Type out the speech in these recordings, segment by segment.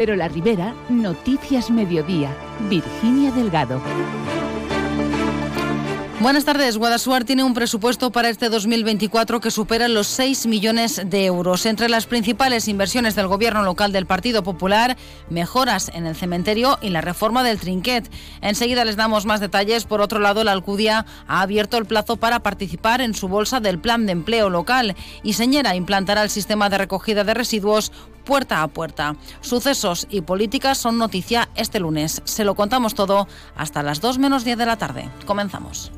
Pero la Ribera, Noticias Mediodía, Virginia Delgado. Buenas tardes. Guadasuar tiene un presupuesto para este 2024 que supera los 6 millones de euros. Entre las principales inversiones del gobierno local del Partido Popular, mejoras en el cementerio y la reforma del trinquet. Enseguida les damos más detalles. Por otro lado, la Alcudia ha abierto el plazo para participar en su bolsa del plan de empleo local y Señera implantará el sistema de recogida de residuos puerta a puerta. Sucesos y políticas son noticia este lunes. Se lo contamos todo hasta las 2 menos 10 de la tarde. Comenzamos.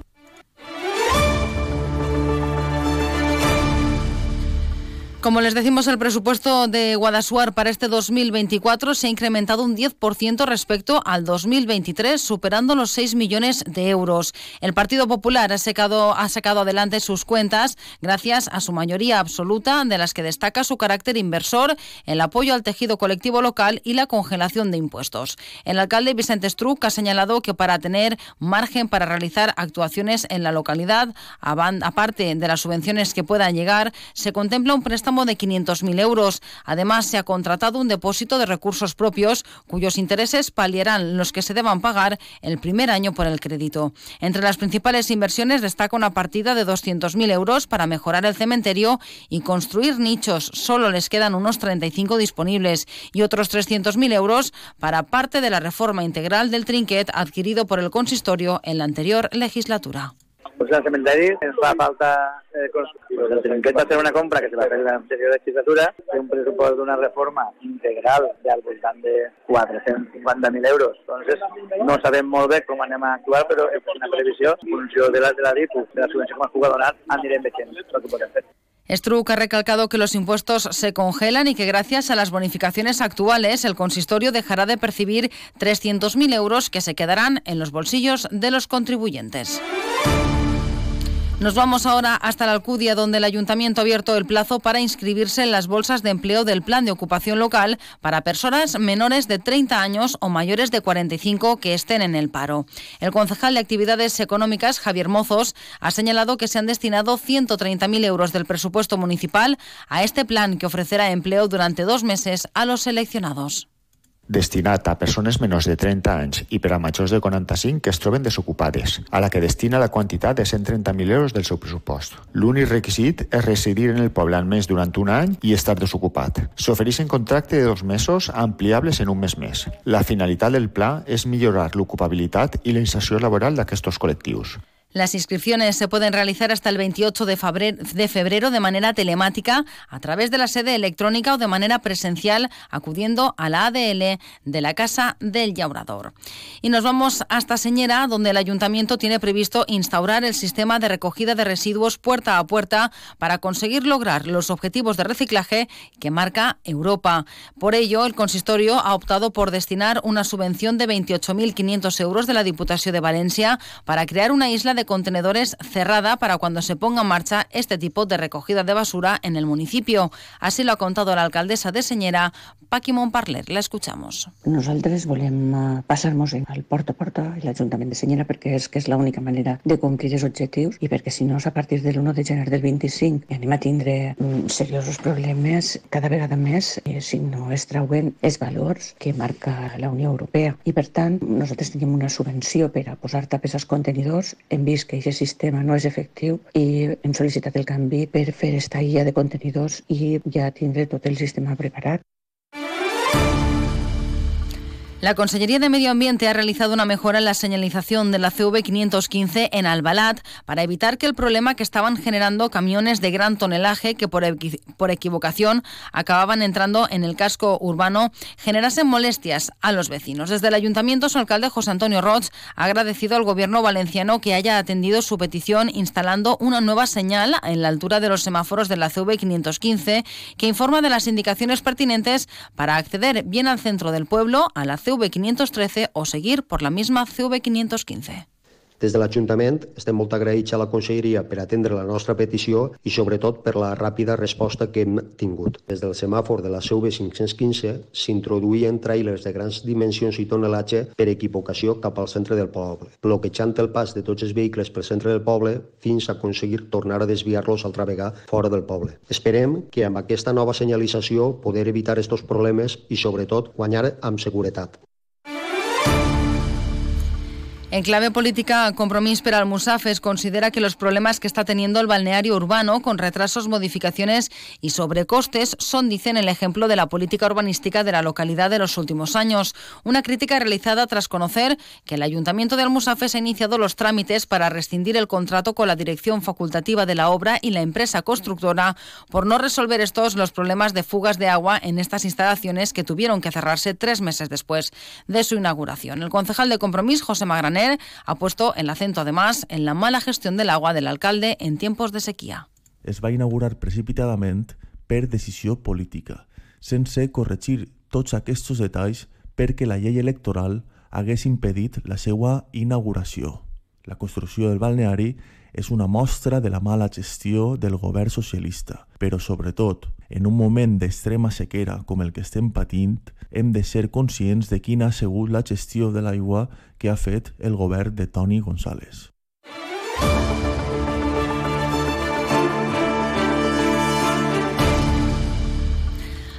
Como les decimos, el presupuesto de Guadasuar para este 2024 se ha incrementado un 10% respecto al 2023, superando los 6 millones de euros. El Partido Popular ha sacado, ha sacado adelante sus cuentas gracias a su mayoría absoluta, de las que destaca su carácter inversor, el apoyo al tejido colectivo local y la congelación de impuestos. El alcalde Vicente Struck ha señalado que para tener margen para realizar actuaciones en la localidad, aparte de las subvenciones que puedan llegar, se contempla un préstamo de 500.000 euros. Además, se ha contratado un depósito de recursos propios cuyos intereses paliarán los que se deban pagar el primer año por el crédito. Entre las principales inversiones destaca una partida de 200.000 euros para mejorar el cementerio y construir nichos. Solo les quedan unos 35 disponibles y otros 300.000 euros para parte de la reforma integral del trinquet adquirido por el consistorio en la anterior legislatura. Al cementeri ens fa falta eh, pues el trinquet va fer una compra que se va fer en l'anterior legislatura, té un pressupost d'una reforma integral del voltant de 450.000 euros. Entonces, no sabem molt bé com anem a actuar, però és una previsió, en funció de la, de la DIPU, de la subvenció que ens puga donar, anirem veient el que podem fer. Struck ha recalcado que los impuestos se congelan y que gracias a las bonificaciones actuales el consistorio dejará de percibir 300.000 euros que se quedarán en los bolsillos de los contribuyentes. Nos vamos ahora hasta la Alcudia, donde el ayuntamiento ha abierto el plazo para inscribirse en las bolsas de empleo del Plan de Ocupación Local para personas menores de 30 años o mayores de 45 que estén en el paro. El concejal de Actividades Económicas, Javier Mozos, ha señalado que se han destinado 130.000 euros del presupuesto municipal a este plan que ofrecerá empleo durante dos meses a los seleccionados. Destinat a persones menors de 30 anys i per a majors de 45 que es troben desocupades, a la que destina la quantitat de 130.000 euros del seu pressupost. L'únic requisit és residir en el poble almenys durant un any i estar desocupat. S'ofereixen contracte de dos mesos ampliables en un mes més. La finalitat del pla és millorar l'ocupabilitat i la inserció laboral d'aquests col·lectius. Las inscripciones se pueden realizar hasta el 28 de febrero, de manera telemática, a través de la sede electrónica o de manera presencial, acudiendo a la ADL de la Casa del Llaurador. Y nos vamos hasta Señera, donde el ayuntamiento tiene previsto instaurar el sistema de recogida de residuos puerta a puerta para conseguir lograr los objetivos de reciclaje que marca Europa. Por ello, el consistorio ha optado por destinar una subvención de 28.500 euros de la Diputación de Valencia para crear una isla de contenedores cerrada para cuando se ponga en marcha este tipo de recogida de basura en el municipio. Así lo ha contado la alcaldesa de Señera, Paqui Montparler. La escuchamos. Nosaltres volem eh, passar-nos al porta a porta i l'Ajuntament de Senyera perquè és que és l'única manera de complir els objectius i perquè si no a partir de l'1 de gener del 25 anem a tindre mm, seriosos problemes cada vegada més eh, si no es trauen els valors que marca la Unió Europea. I per tant, nosaltres tenim una subvenció per a posar tapes als contenidors en vist que aquest sistema no és efectiu i hem sol·licitat el canvi per fer esta guia de contenidors i ja tindre tot el sistema preparat. La Consellería de Medio Ambiente ha realizado una mejora en la señalización de la CV 515 en Albalat para evitar que el problema que estaban generando camiones de gran tonelaje que por, por equivocación acababan entrando en el casco urbano generasen molestias a los vecinos. Desde el ayuntamiento, su alcalde José Antonio Roch ha agradecido al gobierno valenciano que haya atendido su petición instalando una nueva señal en la altura de los semáforos de la CV 515 que informa de las indicaciones pertinentes para acceder bien al centro del pueblo, a la CV CV513 o seguir por la misma CV515. Des de l'Ajuntament estem molt agraïts a la Conselleria per atendre la nostra petició i sobretot per la ràpida resposta que hem tingut. Des del semàfor de la CV 515 s'introduïen trailers de grans dimensions i tonelatge per equivocació cap al centre del poble, bloquejant el pas de tots els vehicles pel centre del poble fins a aconseguir tornar a desviar-los altra vegada fora del poble. Esperem que amb aquesta nova senyalització poder evitar aquests problemes i sobretot guanyar amb seguretat. En clave política, Compromís per Almusafes considera que los problemas que está teniendo el balneario urbano, con retrasos, modificaciones y sobrecostes, son, dicen, el ejemplo de la política urbanística de la localidad de los últimos años. Una crítica realizada tras conocer que el Ayuntamiento de Almusafes ha iniciado los trámites para rescindir el contrato con la dirección facultativa de la obra y la empresa constructora por no resolver estos los problemas de fugas de agua en estas instalaciones que tuvieron que cerrarse tres meses después de su inauguración. El concejal de Compromís, José Magraner, ha puesto el acento además en la mala gestión del agua del alcalde en tiempos de sequía. Es va inaugurar precipitadament per decisió política, sense corregir tots aquests detalls perquè la llei electoral hagués impedit la seva inauguració. La construcció del balneari és una mostra de la mala gestió del govern socialista, però sobretot, en un moment d'extrema sequera com el que estem patint, hem de ser conscients de quina ha sigut la gestió de l'aigua que ha fet el govern de Toni González.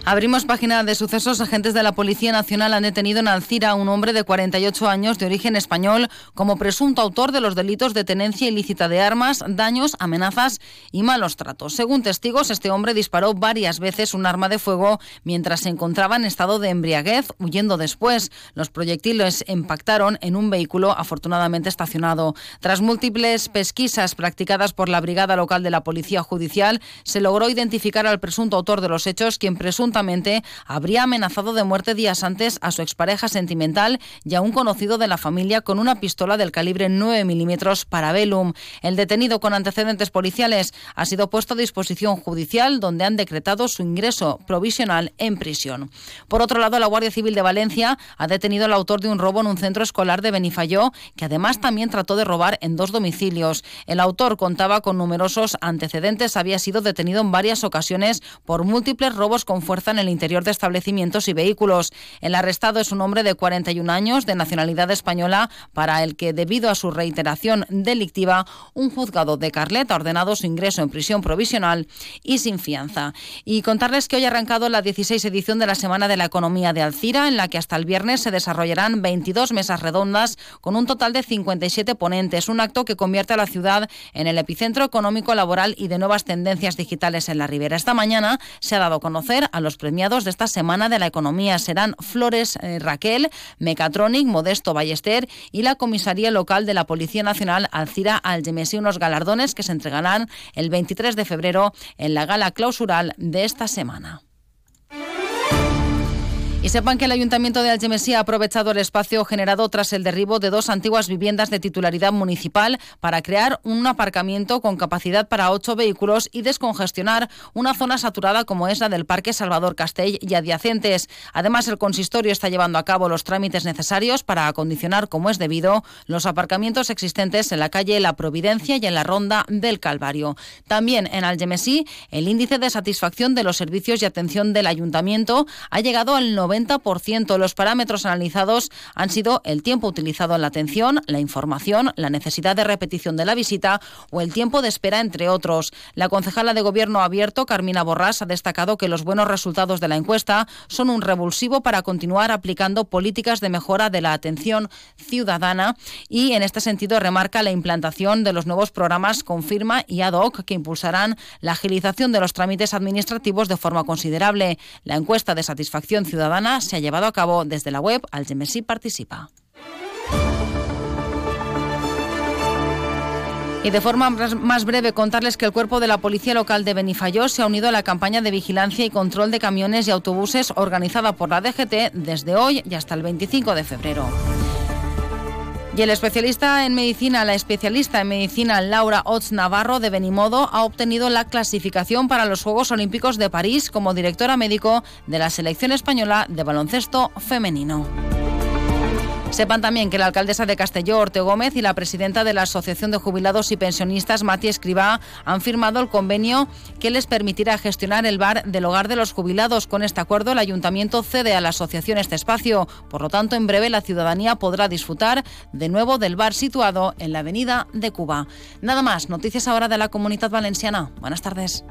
Abrimos página de sucesos. Agentes de la Policía Nacional han detenido en Alcira a un hombre de 48 años de origen español como presunto autor de los delitos de tenencia ilícita de armas, daños, amenazas y malos tratos. Según testigos, este hombre disparó varias veces un arma de fuego mientras se encontraba en estado de embriaguez, huyendo después. Los proyectiles impactaron en un vehículo afortunadamente estacionado. Tras múltiples pesquisas practicadas por la Brigada Local de la Policía Judicial, se logró identificar al presunto autor de los hechos, quien presuntamente habría amenazado de muerte días antes a su expareja sentimental y a un conocido de la familia con una pistola del calibre 9 milímetros para Velum. El detenido con antecedentes policiales ha sido puesto a disposición judicial donde han decretado su ingreso provisional en prisión. Por otro lado, la Guardia Civil de Valencia ha detenido al autor de un robo en un centro escolar de Benifayó, que además también trató de robar en dos domicilios. El autor contaba con numerosos antecedentes, había sido detenido en varias ocasiones por múltiples robos con fuerza en el interior de establecimientos y vehículos. El arrestado es un hombre de 41 años, de nacionalidad española, para el que, debido a su reiteración delictiva, un juzgado de Carlet ha ordenado su ingreso en prisión provisional y sin fianza. Y contarles que hoy ha arrancado la 16 edición de la Semana de la Economía de Alcira, en la que hasta el viernes se desarrollarán 22 mesas redondas con un total de 57 ponentes, un acto que convierte a la ciudad en el epicentro económico, laboral y de nuevas tendencias digitales en la Ribera. Esta mañana se ha dado a conocer a los premiados de esta Semana de la Economía. Serán Flores eh, Raquel, Mecatronic, Modesto Ballester y la Comisaría Local de la Policía Nacional Alcira Algemesí, unos galardones que se entregarán el 23 de febrero en la gala clausural de esta semana. Y sepan que el Ayuntamiento de Algemesí ha aprovechado el espacio generado tras el derribo de dos antiguas viviendas de titularidad municipal para crear un aparcamiento con capacidad para ocho vehículos y descongestionar una zona saturada como es la del Parque Salvador Castell y adyacentes. Además, el consistorio está llevando a cabo los trámites necesarios para acondicionar como es debido los aparcamientos existentes en la calle La Providencia y en la ronda del Calvario. También en Algemesí, el índice de satisfacción de los servicios y atención del Ayuntamiento ha llegado al 90 90%. Los parámetros analizados han sido el tiempo utilizado en la atención, la información, la necesidad de repetición de la visita o el tiempo de espera, entre otros. La concejala de Gobierno Abierto, Carmina Borrás, ha destacado que los buenos resultados de la encuesta son un revulsivo para continuar aplicando políticas de mejora de la atención ciudadana y en este sentido remarca la implantación de los nuevos programas Confirma y Ad hoc que impulsarán la agilización de los trámites administrativos de forma considerable. La encuesta de satisfacción ciudadana se ha llevado a cabo desde la web Algemesí Participa. Y de forma más breve contarles que el cuerpo de la Policía Local de Benifayó se ha unido a la campaña de vigilancia y control de camiones y autobuses organizada por la DGT desde hoy y hasta el 25 de febrero. Y el especialista en medicina, la especialista en medicina Laura Ots Navarro de Benimodo ha obtenido la clasificación para los Juegos Olímpicos de París como directora médico de la selección española de baloncesto femenino. Sepan también que la alcaldesa de Castelló, Ortego Gómez, y la presidenta de la Asociación de Jubilados y Pensionistas, Mati Escribá, han firmado el convenio que les permitirá gestionar el bar del hogar de los jubilados. Con este acuerdo, el ayuntamiento cede a la asociación este espacio. Por lo tanto, en breve la ciudadanía podrá disfrutar de nuevo del bar situado en la avenida de Cuba. Nada más, noticias ahora de la comunidad valenciana. Buenas tardes.